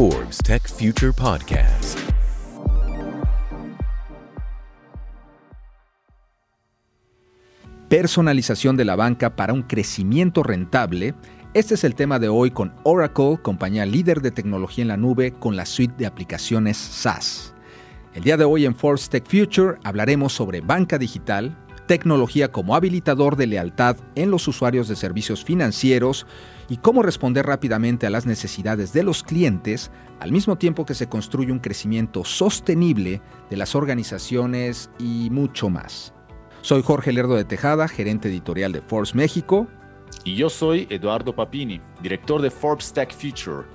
Forbes Tech Future Podcast. Personalización de la banca para un crecimiento rentable. Este es el tema de hoy con Oracle, compañía líder de tecnología en la nube con la suite de aplicaciones SaaS. El día de hoy en Forbes Tech Future hablaremos sobre banca digital, tecnología como habilitador de lealtad en los usuarios de servicios financieros y cómo responder rápidamente a las necesidades de los clientes al mismo tiempo que se construye un crecimiento sostenible de las organizaciones y mucho más. Soy Jorge Lerdo de Tejada, gerente editorial de Forbes México. Y yo soy Eduardo Papini, director de Forbes Tech Future.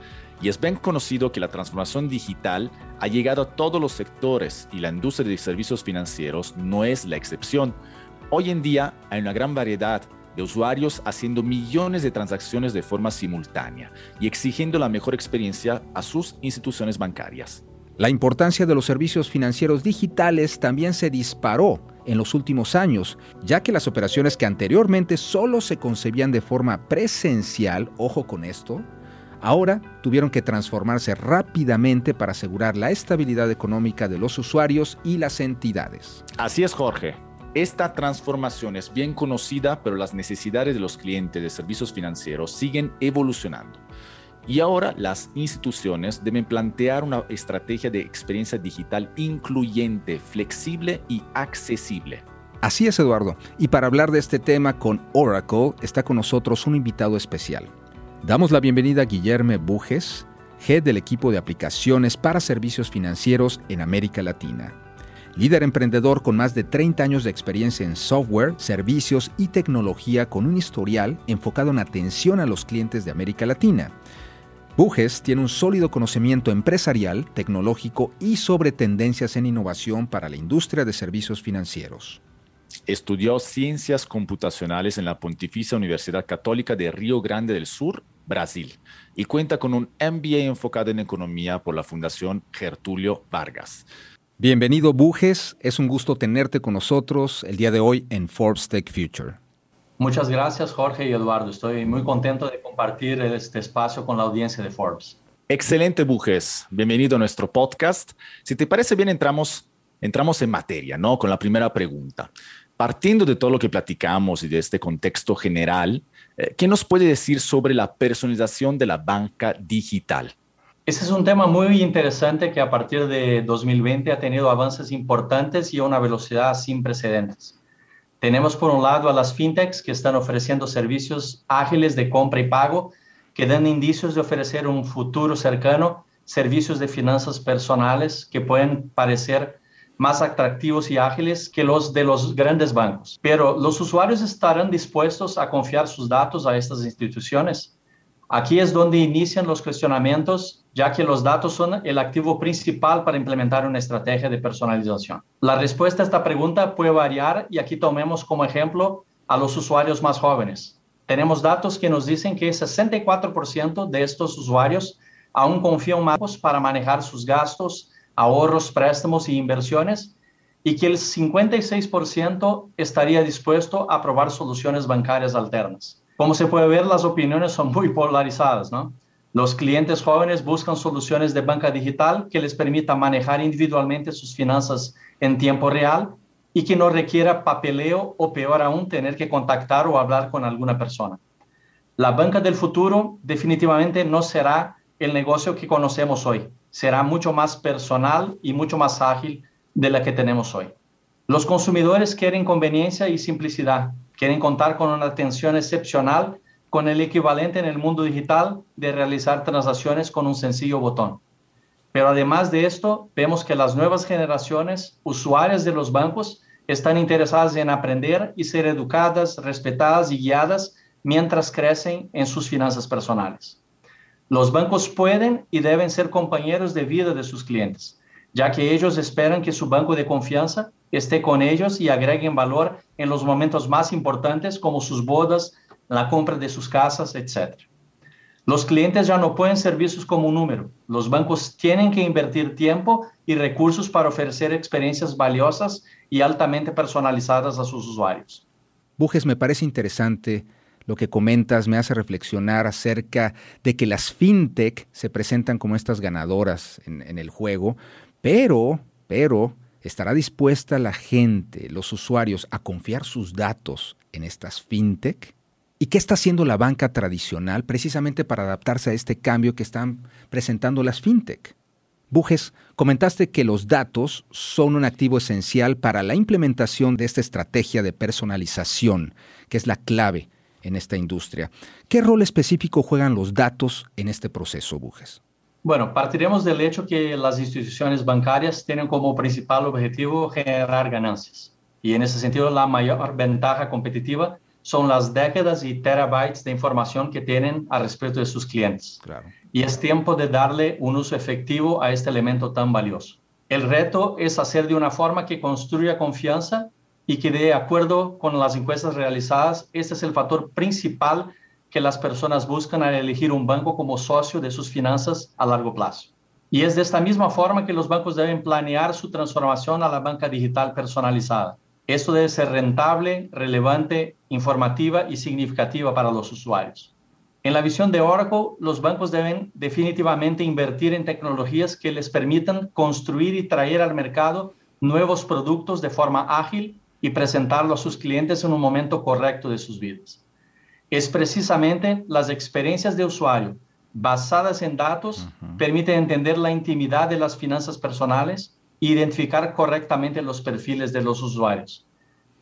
Y es bien conocido que la transformación digital ha llegado a todos los sectores y la industria de servicios financieros no es la excepción. Hoy en día hay una gran variedad de usuarios haciendo millones de transacciones de forma simultánea y exigiendo la mejor experiencia a sus instituciones bancarias. La importancia de los servicios financieros digitales también se disparó en los últimos años, ya que las operaciones que anteriormente solo se concebían de forma presencial, ojo con esto, ahora tuvieron que transformarse rápidamente para asegurar la estabilidad económica de los usuarios y las entidades. Así es, Jorge. Esta transformación es bien conocida, pero las necesidades de los clientes de servicios financieros siguen evolucionando. Y ahora las instituciones deben plantear una estrategia de experiencia digital incluyente, flexible y accesible. Así es, Eduardo. Y para hablar de este tema con Oracle está con nosotros un invitado especial. Damos la bienvenida a Guillermo Bujes, head del equipo de aplicaciones para servicios financieros en América Latina líder emprendedor con más de 30 años de experiencia en software, servicios y tecnología con un historial enfocado en atención a los clientes de América Latina. Bujes tiene un sólido conocimiento empresarial, tecnológico y sobre tendencias en innovación para la industria de servicios financieros. Estudió ciencias computacionales en la Pontificia Universidad Católica de Río Grande del Sur, Brasil, y cuenta con un MBA enfocado en economía por la Fundación Gertulio Vargas. Bienvenido Bujes, es un gusto tenerte con nosotros el día de hoy en Forbes Tech Future. Muchas gracias Jorge y Eduardo, estoy muy contento de compartir este espacio con la audiencia de Forbes. Excelente Bujes, bienvenido a nuestro podcast. Si te parece bien, entramos, entramos en materia, ¿no? Con la primera pregunta. Partiendo de todo lo que platicamos y de este contexto general, eh, ¿qué nos puede decir sobre la personalización de la banca digital? Ese es un tema muy interesante que a partir de 2020 ha tenido avances importantes y a una velocidad sin precedentes. Tenemos por un lado a las fintechs que están ofreciendo servicios ágiles de compra y pago que dan indicios de ofrecer un futuro cercano servicios de finanzas personales que pueden parecer más atractivos y ágiles que los de los grandes bancos. Pero los usuarios estarán dispuestos a confiar sus datos a estas instituciones. Aquí es donde inician los cuestionamientos ya que los datos son el activo principal para implementar una estrategia de personalización. La respuesta a esta pregunta puede variar y aquí tomemos como ejemplo a los usuarios más jóvenes. Tenemos datos que nos dicen que 64% de estos usuarios aún confían más para manejar sus gastos, ahorros, préstamos y inversiones y que el 56% estaría dispuesto a probar soluciones bancarias alternas. Como se puede ver, las opiniones son muy polarizadas, ¿no? Los clientes jóvenes buscan soluciones de banca digital que les permita manejar individualmente sus finanzas en tiempo real y que no requiera papeleo o peor aún tener que contactar o hablar con alguna persona. La banca del futuro definitivamente no será el negocio que conocemos hoy. Será mucho más personal y mucho más ágil de la que tenemos hoy. Los consumidores quieren conveniencia y simplicidad, quieren contar con una atención excepcional con el equivalente en el mundo digital de realizar transacciones con un sencillo botón. Pero además de esto, vemos que las nuevas generaciones usuarias de los bancos están interesadas en aprender y ser educadas, respetadas y guiadas mientras crecen en sus finanzas personales. Los bancos pueden y deben ser compañeros de vida de sus clientes, ya que ellos esperan que su banco de confianza esté con ellos y agreguen valor en los momentos más importantes como sus bodas, la compra de sus casas, etc. Los clientes ya no pueden ser vistos como un número. Los bancos tienen que invertir tiempo y recursos para ofrecer experiencias valiosas y altamente personalizadas a sus usuarios. Bujes, me parece interesante lo que comentas me hace reflexionar acerca de que las fintech se presentan como estas ganadoras en, en el juego, pero, pero, ¿estará dispuesta la gente, los usuarios, a confiar sus datos en estas fintech? ¿Y qué está haciendo la banca tradicional precisamente para adaptarse a este cambio que están presentando las fintech? Bujes, comentaste que los datos son un activo esencial para la implementación de esta estrategia de personalización, que es la clave en esta industria. ¿Qué rol específico juegan los datos en este proceso, Bujes? Bueno, partiremos del hecho que las instituciones bancarias tienen como principal objetivo generar ganancias. Y en ese sentido, la mayor ventaja competitiva son las décadas y terabytes de información que tienen al respecto de sus clientes. Claro. Y es tiempo de darle un uso efectivo a este elemento tan valioso. El reto es hacer de una forma que construya confianza y que de acuerdo con las encuestas realizadas, este es el factor principal que las personas buscan al elegir un banco como socio de sus finanzas a largo plazo. Y es de esta misma forma que los bancos deben planear su transformación a la banca digital personalizada. Esto debe ser rentable, relevante, informativa y significativa para los usuarios. En la visión de Oracle, los bancos deben definitivamente invertir en tecnologías que les permitan construir y traer al mercado nuevos productos de forma ágil y presentarlo a sus clientes en un momento correcto de sus vidas. Es precisamente las experiencias de usuario basadas en datos permiten entender la intimidad de las finanzas personales e identificar correctamente los perfiles de los usuarios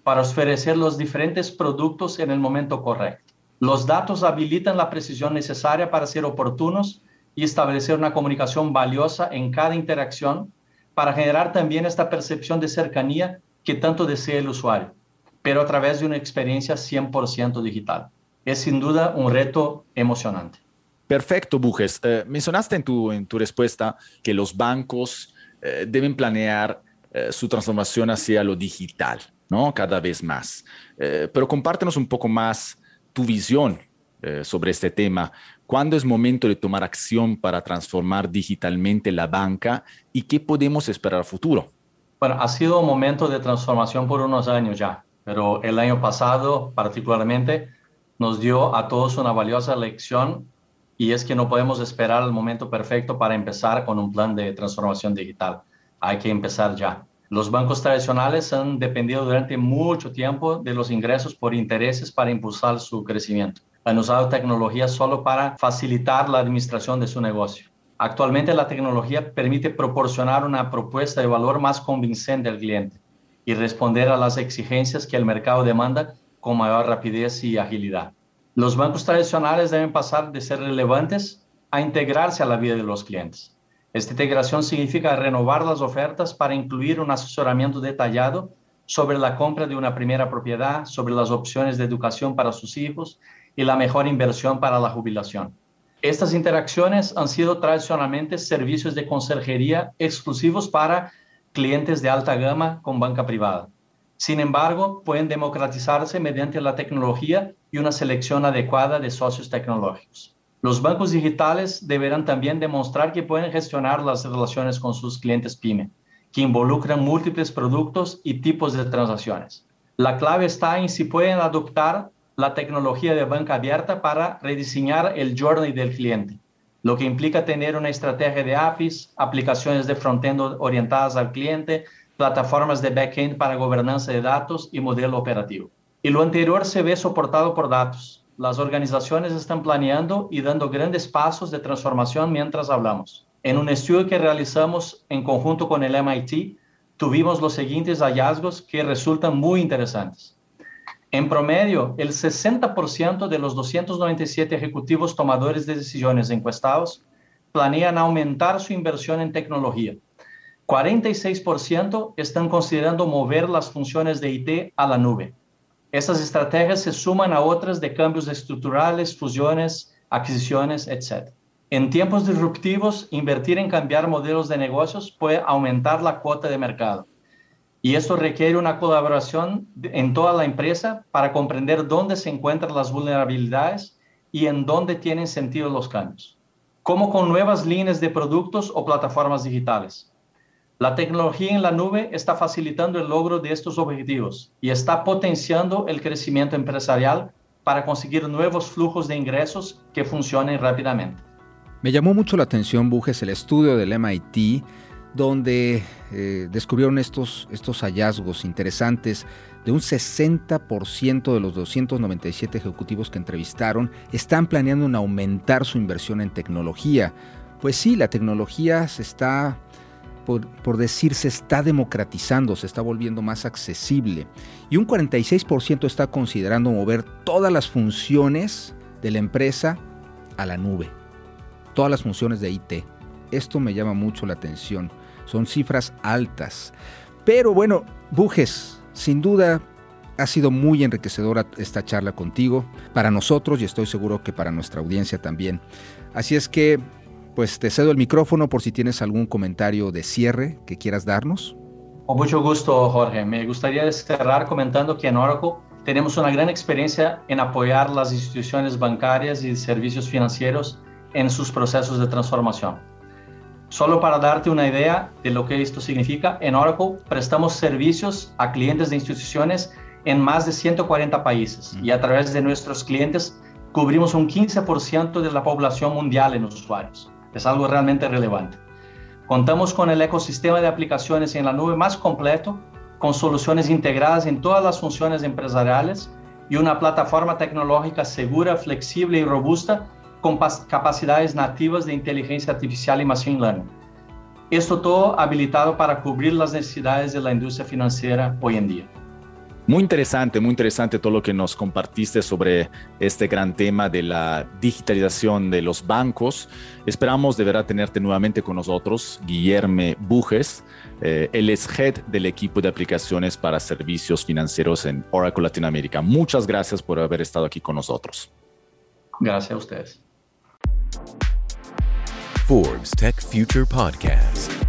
para ofrecer los diferentes productos en el momento correcto. Los datos habilitan la precisión necesaria para ser oportunos y establecer una comunicación valiosa en cada interacción para generar también esta percepción de cercanía que tanto desea el usuario, pero a través de una experiencia 100% digital. Es sin duda un reto emocionante. Perfecto, Bujes. Eh, mencionaste en tu, en tu respuesta que los bancos eh, deben planear eh, su transformación hacia lo digital, ¿no? Cada vez más. pero compártenos un poco más tu visión sobre este tema. ¿Cuándo es momento de tomar acción para transformar digitalmente la banca y qué podemos esperar a futuro? Bueno, ha sido un momento de transformación por unos años ya, pero el año pasado particularmente nos dio a todos una valiosa lección y es que no podemos esperar el momento perfecto para empezar con un plan de transformación digital. Hay que empezar ya. Los bancos tradicionales han dependido durante mucho tiempo de los ingresos por intereses para impulsar su crecimiento. Han usado tecnología solo para facilitar la administración de su negocio. Actualmente la tecnología permite proporcionar una propuesta de valor más convincente al cliente y responder a las exigencias que el mercado demanda con mayor rapidez y agilidad. Los bancos tradicionales deben pasar de ser relevantes a integrarse a la vida de los clientes. Esta integración significa renovar las ofertas para incluir un asesoramiento detallado sobre la compra de una primera propiedad, sobre las opciones de educación para sus hijos y la mejor inversión para la jubilación. Estas interacciones han sido tradicionalmente servicios de conserjería exclusivos para clientes de alta gama con banca privada. Sin embargo, pueden democratizarse mediante la tecnología y una selección adecuada de socios tecnológicos. Los bancos digitales deberán también demostrar que pueden gestionar las relaciones con sus clientes PYME, que involucran múltiples productos y tipos de transacciones. La clave está en si pueden adoptar la tecnología de banca abierta para rediseñar el journey del cliente, lo que implica tener una estrategia de APIs, aplicaciones de frontend orientadas al cliente, plataformas de backend para gobernanza de datos y modelo operativo. Y lo anterior se ve soportado por datos. Las organizaciones están planeando y dando grandes pasos de transformación mientras hablamos. En un estudio que realizamos en conjunto con el MIT, tuvimos los siguientes hallazgos que resultan muy interesantes. En promedio, el 60% de los 297 ejecutivos tomadores de decisiones encuestados planean aumentar su inversión en tecnología. 46% están considerando mover las funciones de IT a la nube. Estas estrategias se suman a otras de cambios estructurales, fusiones, adquisiciones, etc. En tiempos disruptivos, invertir en cambiar modelos de negocios puede aumentar la cuota de mercado. Y esto requiere una colaboración en toda la empresa para comprender dónde se encuentran las vulnerabilidades y en dónde tienen sentido los cambios, como con nuevas líneas de productos o plataformas digitales. La tecnología en la nube está facilitando el logro de estos objetivos y está potenciando el crecimiento empresarial para conseguir nuevos flujos de ingresos que funcionen rápidamente. Me llamó mucho la atención, Bujes, el estudio del MIT, donde eh, descubrieron estos, estos hallazgos interesantes de un 60% de los 297 ejecutivos que entrevistaron están planeando en aumentar su inversión en tecnología. Pues sí, la tecnología se está, por, decir, se está democratizando, se está volviendo más accesible. Y un 46% está considerando mover todas las funciones de la empresa a la nube. Todas las funciones de IT. Esto me llama mucho la atención. Son cifras altas. Pero bueno, Bujes, sin duda ha sido muy enriquecedora esta charla contigo, para nosotros y estoy seguro que para nuestra audiencia también. Así es que, pues te cedo el micrófono por si tienes algún comentario de cierre que quieras darnos. Con mucho gusto, Jorge. Me gustaría cerrar comentando que en Oracle tenemos una gran experiencia en apoyar las instituciones bancarias y servicios financieros en sus procesos de transformación. Solo para darte una idea de lo que esto significa, en Oracle prestamos servicios a clientes de instituciones en más de 140 países y a través de nuestros clientes cubrimos un 15% de la población mundial en usuarios. Es algo realmente relevante. Contamos con el ecosistema de aplicaciones en la nube más completo, con soluciones integradas en todas las funciones empresariales y una plataforma tecnológica segura, flexible y robusta con capacidades nativas de inteligencia artificial y machine learning. Esto todo habilitado para cubrir las necesidades de la industria financiera hoy en día. Muy interesante, muy interesante todo lo que nos compartiste sobre este gran tema de la digitalización de los bancos. Esperamos de verdad tenerte nuevamente con nosotros, Guillermo Bujes. Eh, él es head del equipo de aplicaciones para servicios financieros en Oracle Latinoamérica. Muchas gracias por haber estado aquí con nosotros. Gracias a ustedes. Forbes Tech Future Podcast.